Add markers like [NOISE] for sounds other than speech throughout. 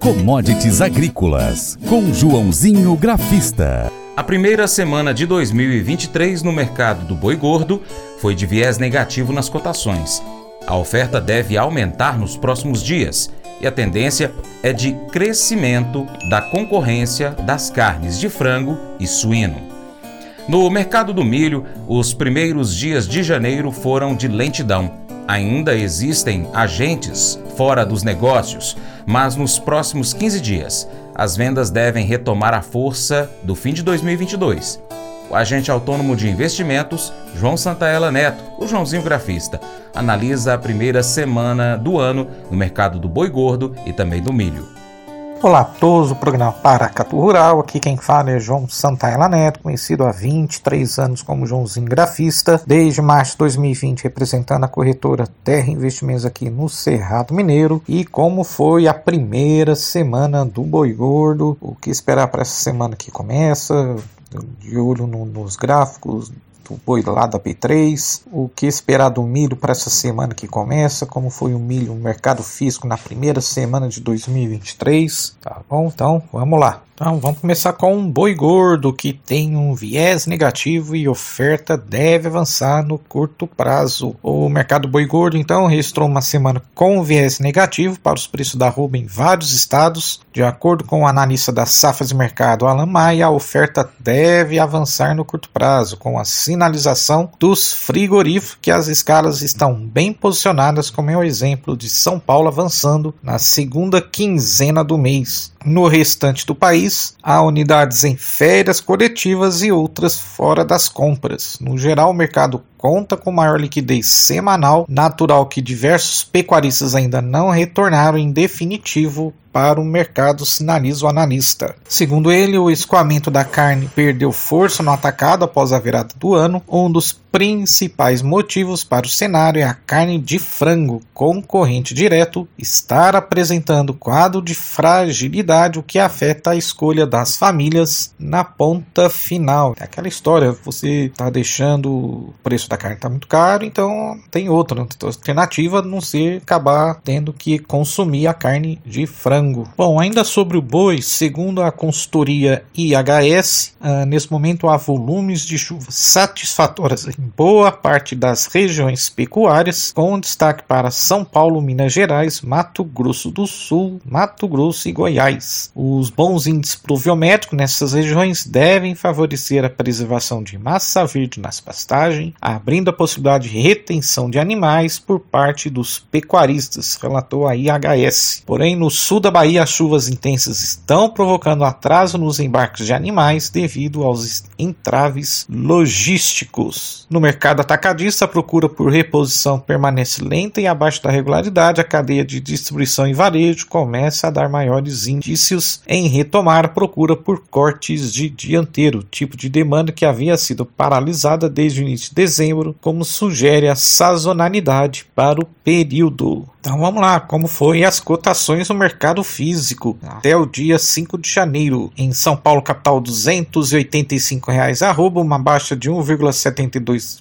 Commodities Agrícolas, com Joãozinho Grafista. A primeira semana de 2023 no mercado do boi gordo foi de viés negativo nas cotações. A oferta deve aumentar nos próximos dias e a tendência é de crescimento da concorrência das carnes de frango e suíno. No mercado do milho, os primeiros dias de janeiro foram de lentidão. Ainda existem agentes fora dos negócios, mas nos próximos 15 dias, as vendas devem retomar a força do fim de 2022. O agente autônomo de investimentos, João Santaella Neto, o Joãozinho Grafista, analisa a primeira semana do ano no mercado do boi gordo e também do milho. Olá a todos, o programa Paracatu Rural, aqui quem fala é João Santaella Neto, conhecido há 23 anos como Joãozinho Grafista, desde março de 2020 representando a corretora Terra Investimentos aqui no Cerrado Mineiro, e como foi a primeira semana do Boi Gordo, o que esperar para essa semana que começa, de olho no, nos gráficos do boi lá da P3, o que esperar do milho para essa semana que começa, como foi o milho no mercado físico na primeira semana de 2023, tá bom? Então, vamos lá. Então vamos começar com um boi gordo que tem um viés negativo e oferta deve avançar no curto prazo. O mercado boi gordo então registrou uma semana com viés negativo para os preços da arroba em vários estados. De acordo com o analista das safras de mercado Alan Maia, a oferta deve avançar no curto prazo com a sinalização dos frigoríficos que as escalas estão bem posicionadas, como é o exemplo de São Paulo avançando na segunda quinzena do mês. No restante do país, há unidades em férias coletivas e outras fora das compras. No geral, o mercado conta com maior liquidez semanal, natural que diversos pecuaristas ainda não retornaram em definitivo para o mercado, sinaliza o analista. Segundo ele, o escoamento da carne perdeu força no atacado após a virada do ano. Um dos principais motivos para o cenário é a carne de frango, concorrente direto, estar apresentando quadro de fragilidade, o que afeta a escolha das famílias na ponta final. É aquela história, você está deixando o preço da carne tá muito caro, então tem outra alternativa a não ser acabar tendo que consumir a carne de frango. Bom, ainda sobre o boi, segundo a consultoria IHS, uh, nesse momento há volumes de chuvas satisfatórias em boa parte das regiões pecuárias, com destaque para São Paulo, Minas Gerais, Mato Grosso do Sul, Mato Grosso e Goiás. Os bons índices pluviométricos nessas regiões devem favorecer a preservação de massa verde nas pastagens, abrindo a possibilidade de retenção de animais por parte dos pecuaristas, relatou a IHS. Porém, no sul da Bahia, as chuvas intensas estão provocando atraso nos embarques de animais devido aos entraves logísticos. No mercado atacadista, a procura por reposição permanece lenta e abaixo da regularidade. A cadeia de distribuição e varejo começa a dar maiores em retomar procura por cortes de dianteiro, tipo de demanda que havia sido paralisada desde o início de dezembro, como sugere a sazonalidade para o período. Então vamos lá, como foi as cotações no mercado físico até o dia 5 de janeiro. Em São Paulo, capital, 285 reais arroba, uma baixa de 1,72%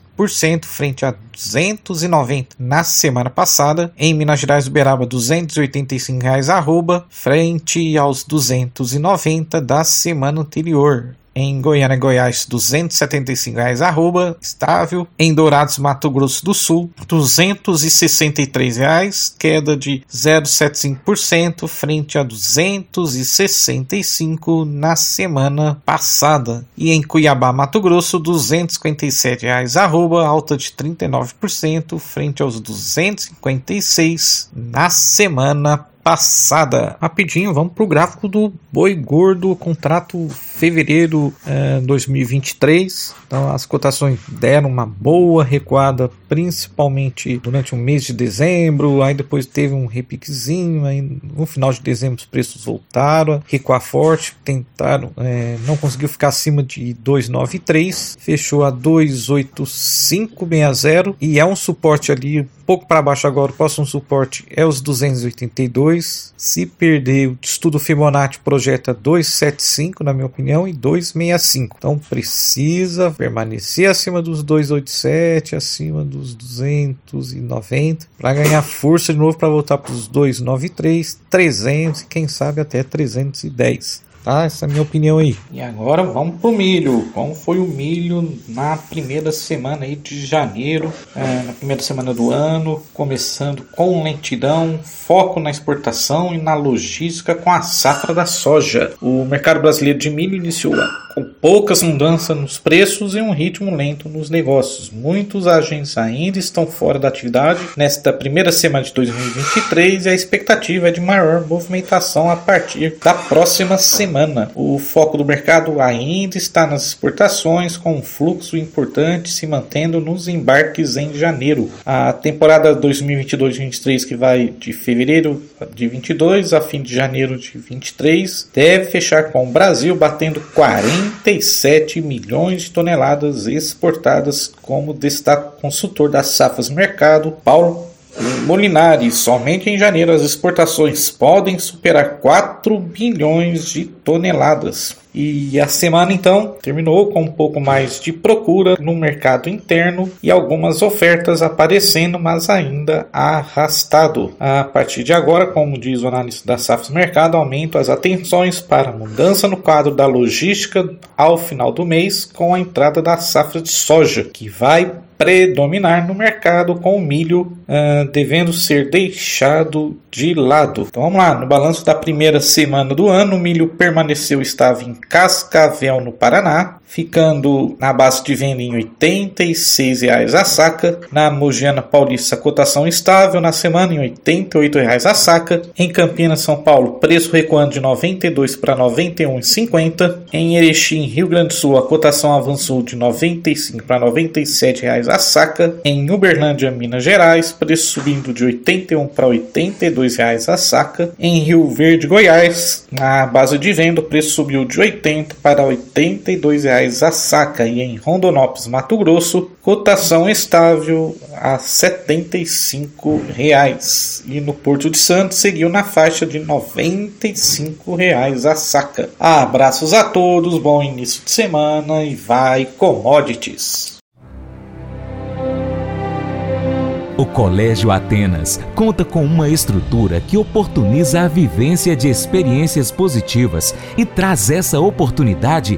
frente a 290 na semana passada. Em Minas Gerais, Uberaba, 285 reais arroba, frente aos 290 da semana anterior. Em Goiânia, Goiás, 275 reais arroba, estável. Em Dourados, Mato Grosso do Sul, 263 reais, queda de 0,75% frente a 265 na semana passada. E em Cuiabá, Mato Grosso, 257 reais arroba, alta de 39% frente aos 256 na semana passada. Rapidinho, vamos para o gráfico do boi gordo, contrato fevereiro é, 2023. Então as cotações deram uma boa recuada, principalmente durante o mês de dezembro. Aí depois teve um repiquezinho. Aí no final de dezembro os preços voltaram a recuar forte. Tentaram, é, não conseguiu ficar acima de 293, fechou a 28560 e é um suporte ali pouco para baixo agora. O próximo suporte é os 282 2. Se perder, o estudo Fibonacci projeta 275, na minha opinião, e 265. Então precisa permanecer acima dos 287, acima dos 290, para ganhar força de novo para voltar para os 293, 300 e quem sabe até 310 tá? Essa é a minha opinião aí. E agora vamos pro milho. Como foi o milho na primeira semana aí de janeiro, é, na primeira semana do ano, começando com lentidão, foco na exportação e na logística com a safra da soja. O mercado brasileiro de milho iniciou com poucas mudanças nos preços e um ritmo lento nos negócios. Muitos agentes ainda estão fora da atividade nesta primeira semana de 2023 e a expectativa é de maior movimentação a partir da próxima semana. O foco do mercado ainda está nas exportações, com um fluxo importante se mantendo nos embarques em janeiro. A temporada 2022-23, que vai de fevereiro de 22 a fim de janeiro de 23, deve fechar com o Brasil batendo 47 milhões de toneladas exportadas, como destaca o consultor das safras mercado, Paulo Molinari, somente em janeiro as exportações podem superar 4 bilhões de toneladas. E a semana então terminou com um pouco mais de procura no mercado interno e algumas ofertas aparecendo, mas ainda arrastado. A partir de agora, como diz o analista da Safra Mercado, aumentam as atenções para mudança no quadro da logística ao final do mês com a entrada da safra de soja, que vai predominar no mercado, com o milho uh, devendo ser deixado de lado. Então vamos lá, no balanço da primeira semana do ano, o milho permaneceu estável em Cascavel, no Paraná, ficando na base de venda em R$ 86,00 a saca. Na Mogiana Paulista, cotação estável na semana em R$ 88,00 a saca. Em Campinas, São Paulo, preço recuando de R$ 92 para R$ 91,50. Em Erechim, Rio Grande do Sul, a cotação avançou de R$ 95 para R$ 97,00 a saca. Em Uberlândia, Minas Gerais, preço subindo de R$ 81 para R$ 82,00 a saca. Em Rio Verde, Goiás, na base de venda, o preço subiu de R$ 80 para R$ 82,00 reais a saca e em Rondonópolis, Mato Grosso, cotação estável a R$ E no Porto de Santos seguiu na faixa de R$ a saca. Abraços a todos, bom início de semana e vai commodities. O Colégio Atenas conta com uma estrutura que oportuniza a vivência de experiências positivas e traz essa oportunidade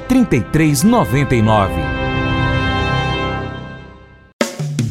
3399.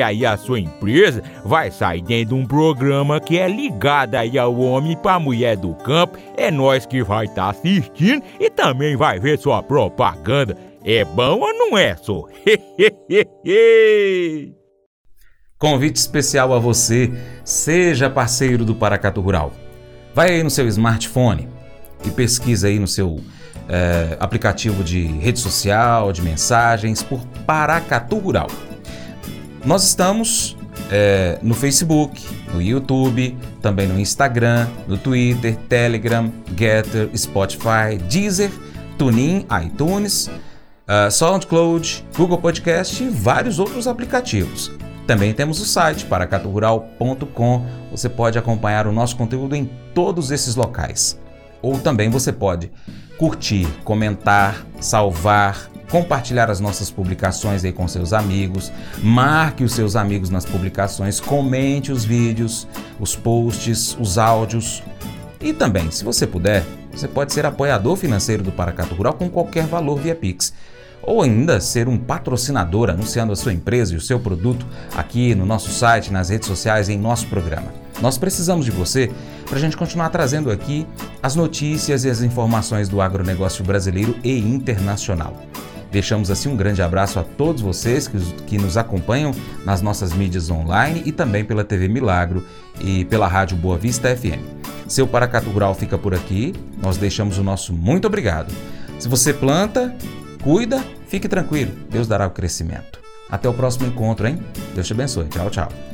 aí a sua empresa vai sair dentro de um programa que é ligado aí ao homem para mulher do campo. É nós que vai estar tá assistindo e também vai ver sua propaganda. É bom ou não é, só? [LAUGHS] Convite especial a você, seja parceiro do Paracatu Rural. Vai aí no seu smartphone e pesquisa aí no seu é, aplicativo de rede social, de mensagens, por Paracatu Rural. Nós estamos é, no Facebook, no YouTube, também no Instagram, no Twitter, Telegram, Getter, Spotify, Deezer, TuneIn, iTunes, uh, SoundCloud, Google Podcast e vários outros aplicativos. Também temos o site paracaturural.com. Você pode acompanhar o nosso conteúdo em todos esses locais. Ou também você pode curtir, comentar, salvar, compartilhar as nossas publicações aí com seus amigos, marque os seus amigos nas publicações, comente os vídeos, os posts, os áudios. E também, se você puder, você pode ser apoiador financeiro do Paracato Rural com qualquer valor via Pix ou ainda ser um patrocinador anunciando a sua empresa e o seu produto aqui no nosso site, nas redes sociais, em nosso programa. Nós precisamos de você para a gente continuar trazendo aqui as notícias e as informações do agronegócio brasileiro e internacional. Deixamos assim um grande abraço a todos vocês que, que nos acompanham nas nossas mídias online e também pela TV Milagro e pela Rádio Boa Vista FM. Seu Paracato Rural fica por aqui, nós deixamos o nosso muito obrigado. Se você planta, Cuida, fique tranquilo, Deus dará o crescimento. Até o próximo encontro, hein? Deus te abençoe. Tchau, tchau.